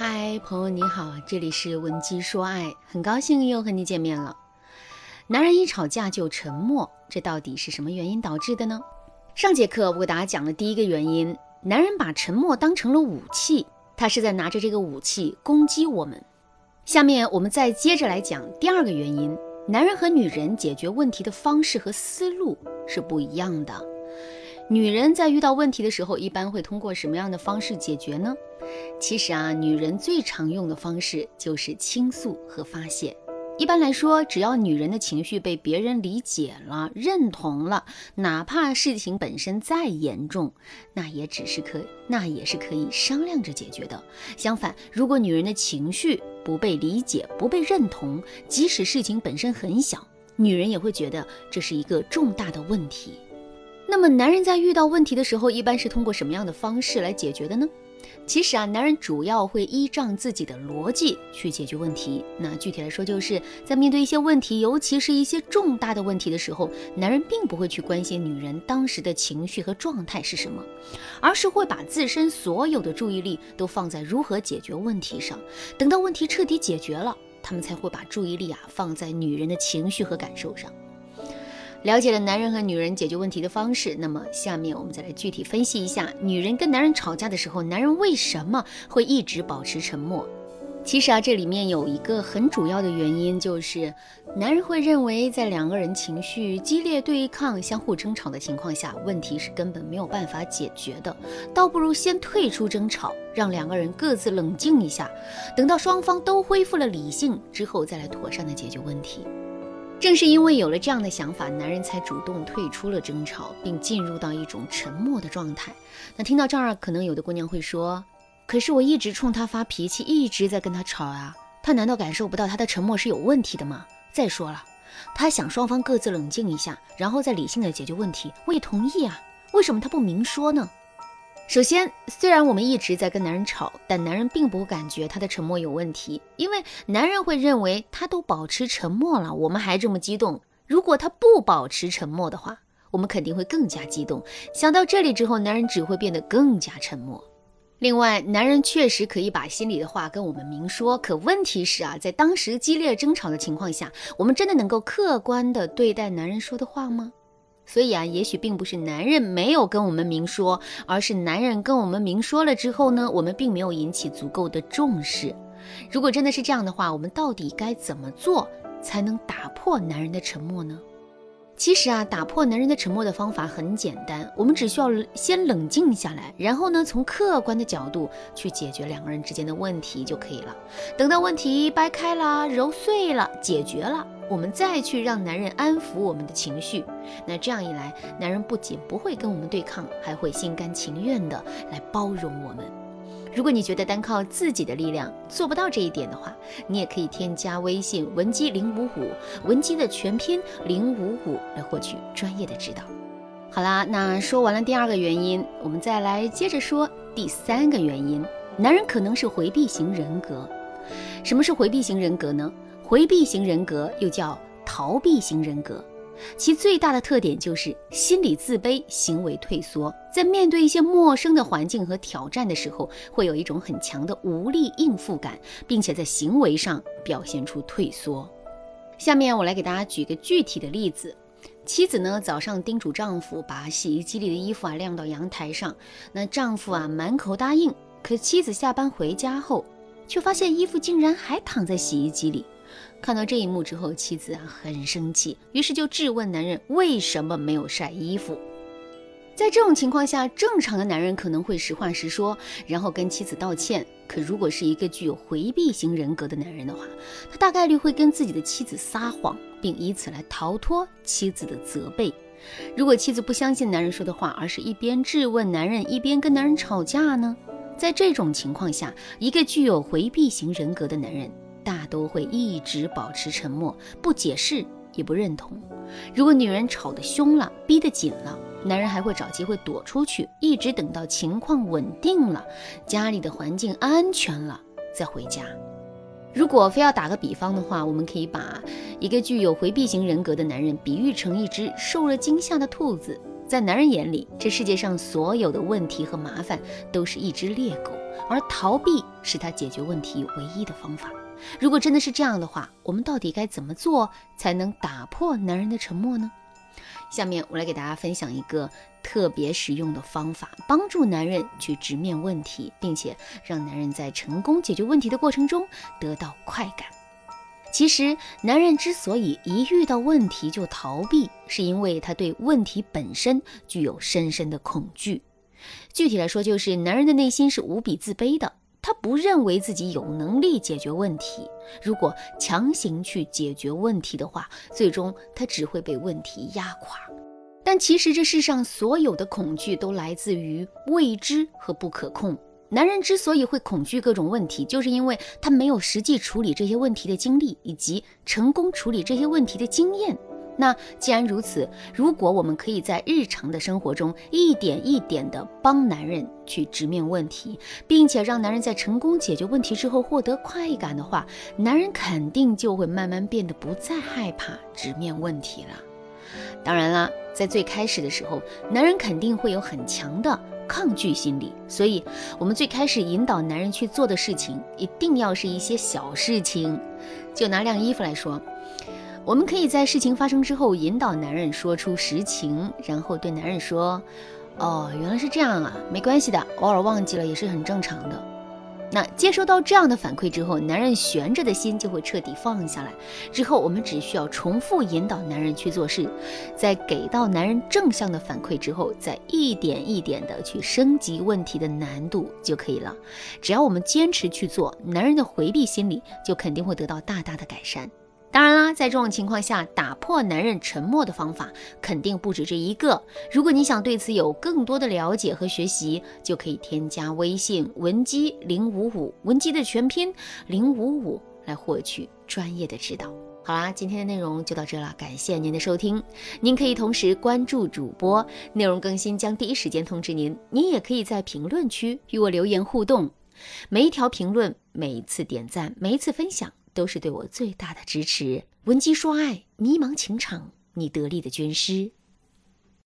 嗨，朋友你好，这里是文姬说爱，很高兴又和你见面了。男人一吵架就沉默，这到底是什么原因导致的呢？上节课我给大家讲了第一个原因，男人把沉默当成了武器，他是在拿着这个武器攻击我们。下面我们再接着来讲第二个原因，男人和女人解决问题的方式和思路是不一样的。女人在遇到问题的时候，一般会通过什么样的方式解决呢？其实啊，女人最常用的方式就是倾诉和发泄。一般来说，只要女人的情绪被别人理解了、认同了，哪怕事情本身再严重，那也只是可，那也是可以商量着解决的。相反，如果女人的情绪不被理解、不被认同，即使事情本身很小，女人也会觉得这是一个重大的问题。那么，男人在遇到问题的时候，一般是通过什么样的方式来解决的呢？其实啊，男人主要会依仗自己的逻辑去解决问题。那具体来说，就是在面对一些问题，尤其是一些重大的问题的时候，男人并不会去关心女人当时的情绪和状态是什么，而是会把自身所有的注意力都放在如何解决问题上。等到问题彻底解决了，他们才会把注意力啊放在女人的情绪和感受上。了解了男人和女人解决问题的方式，那么下面我们再来具体分析一下，女人跟男人吵架的时候，男人为什么会一直保持沉默？其实啊，这里面有一个很主要的原因，就是男人会认为，在两个人情绪激烈对抗、相互争吵的情况下，问题是根本没有办法解决的，倒不如先退出争吵，让两个人各自冷静一下，等到双方都恢复了理性之后，再来妥善的解决问题。正是因为有了这样的想法，男人才主动退出了争吵，并进入到一种沉默的状态。那听到这儿，可能有的姑娘会说：“可是我一直冲他发脾气，一直在跟他吵啊，他难道感受不到他的沉默是有问题的吗？再说了，他想双方各自冷静一下，然后再理性的解决问题，我也同意啊，为什么他不明说呢？”首先，虽然我们一直在跟男人吵，但男人并不感觉他的沉默有问题，因为男人会认为他都保持沉默了，我们还这么激动。如果他不保持沉默的话，我们肯定会更加激动。想到这里之后，男人只会变得更加沉默。另外，男人确实可以把心里的话跟我们明说，可问题是啊，在当时激烈争吵的情况下，我们真的能够客观的对待男人说的话吗？所以啊，也许并不是男人没有跟我们明说，而是男人跟我们明说了之后呢，我们并没有引起足够的重视。如果真的是这样的话，我们到底该怎么做才能打破男人的沉默呢？其实啊，打破男人的沉默的方法很简单，我们只需要先冷静下来，然后呢，从客观的角度去解决两个人之间的问题就可以了。等到问题掰开了、揉碎了、解决了，我们再去让男人安抚我们的情绪。那这样一来，男人不仅不会跟我们对抗，还会心甘情愿的来包容我们。如果你觉得单靠自己的力量做不到这一点的话，你也可以添加微信文姬零五五，文姬的全拼零五五来获取专业的指导。好啦，那说完了第二个原因，我们再来接着说第三个原因。男人可能是回避型人格。什么是回避型人格呢？回避型人格又叫逃避型人格。其最大的特点就是心理自卑，行为退缩。在面对一些陌生的环境和挑战的时候，会有一种很强的无力应付感，并且在行为上表现出退缩。下面我来给大家举个具体的例子：妻子呢早上叮嘱丈夫把洗衣机里的衣服啊晾到阳台上，那丈夫啊满口答应，可妻子下班回家后，却发现衣服竟然还躺在洗衣机里。看到这一幕之后，妻子啊很生气，于是就质问男人为什么没有晒衣服。在这种情况下，正常的男人可能会实话实说，然后跟妻子道歉。可如果是一个具有回避型人格的男人的话，他大概率会跟自己的妻子撒谎，并以此来逃脱妻子的责备。如果妻子不相信男人说的话，而是一边质问男人，一边跟男人吵架呢？在这种情况下，一个具有回避型人格的男人。大都会一直保持沉默，不解释也不认同。如果女人吵得凶了，逼得紧了，男人还会找机会躲出去，一直等到情况稳定了，家里的环境安全了再回家。如果非要打个比方的话，我们可以把一个具有回避型人格的男人比喻成一只受了惊吓的兔子。在男人眼里，这世界上所有的问题和麻烦都是一只猎狗，而逃避是他解决问题唯一的方法。如果真的是这样的话，我们到底该怎么做才能打破男人的沉默呢？下面我来给大家分享一个特别实用的方法，帮助男人去直面问题，并且让男人在成功解决问题的过程中得到快感。其实，男人之所以一遇到问题就逃避，是因为他对问题本身具有深深的恐惧。具体来说，就是男人的内心是无比自卑的。他不认为自己有能力解决问题，如果强行去解决问题的话，最终他只会被问题压垮。但其实这世上所有的恐惧都来自于未知和不可控。男人之所以会恐惧各种问题，就是因为他没有实际处理这些问题的经历，以及成功处理这些问题的经验。那既然如此，如果我们可以在日常的生活中一点一点地帮男人去直面问题，并且让男人在成功解决问题之后获得快感的话，男人肯定就会慢慢变得不再害怕直面问题了。当然了，在最开始的时候，男人肯定会有很强的抗拒心理，所以我们最开始引导男人去做的事情，一定要是一些小事情。就拿晾衣服来说。我们可以在事情发生之后引导男人说出实情，然后对男人说：“哦，原来是这样啊，没关系的，偶尔忘记了也是很正常的。”那接收到这样的反馈之后，男人悬着的心就会彻底放下来。之后我们只需要重复引导男人去做事，在给到男人正向的反馈之后，再一点一点的去升级问题的难度就可以了。只要我们坚持去做，男人的回避心理就肯定会得到大大的改善。当然啦，在这种情况下，打破男人沉默的方法肯定不止这一个。如果你想对此有更多的了解和学习，就可以添加微信文姬零五五，文姬的全拼零五五，来获取专业的指导。好啦，今天的内容就到这了，感谢您的收听。您可以同时关注主播，内容更新将第一时间通知您。您也可以在评论区与我留言互动，每一条评论、每一次点赞、每一次分享。都是对我最大的支持。文姬说爱，迷茫情场，你得力的军师。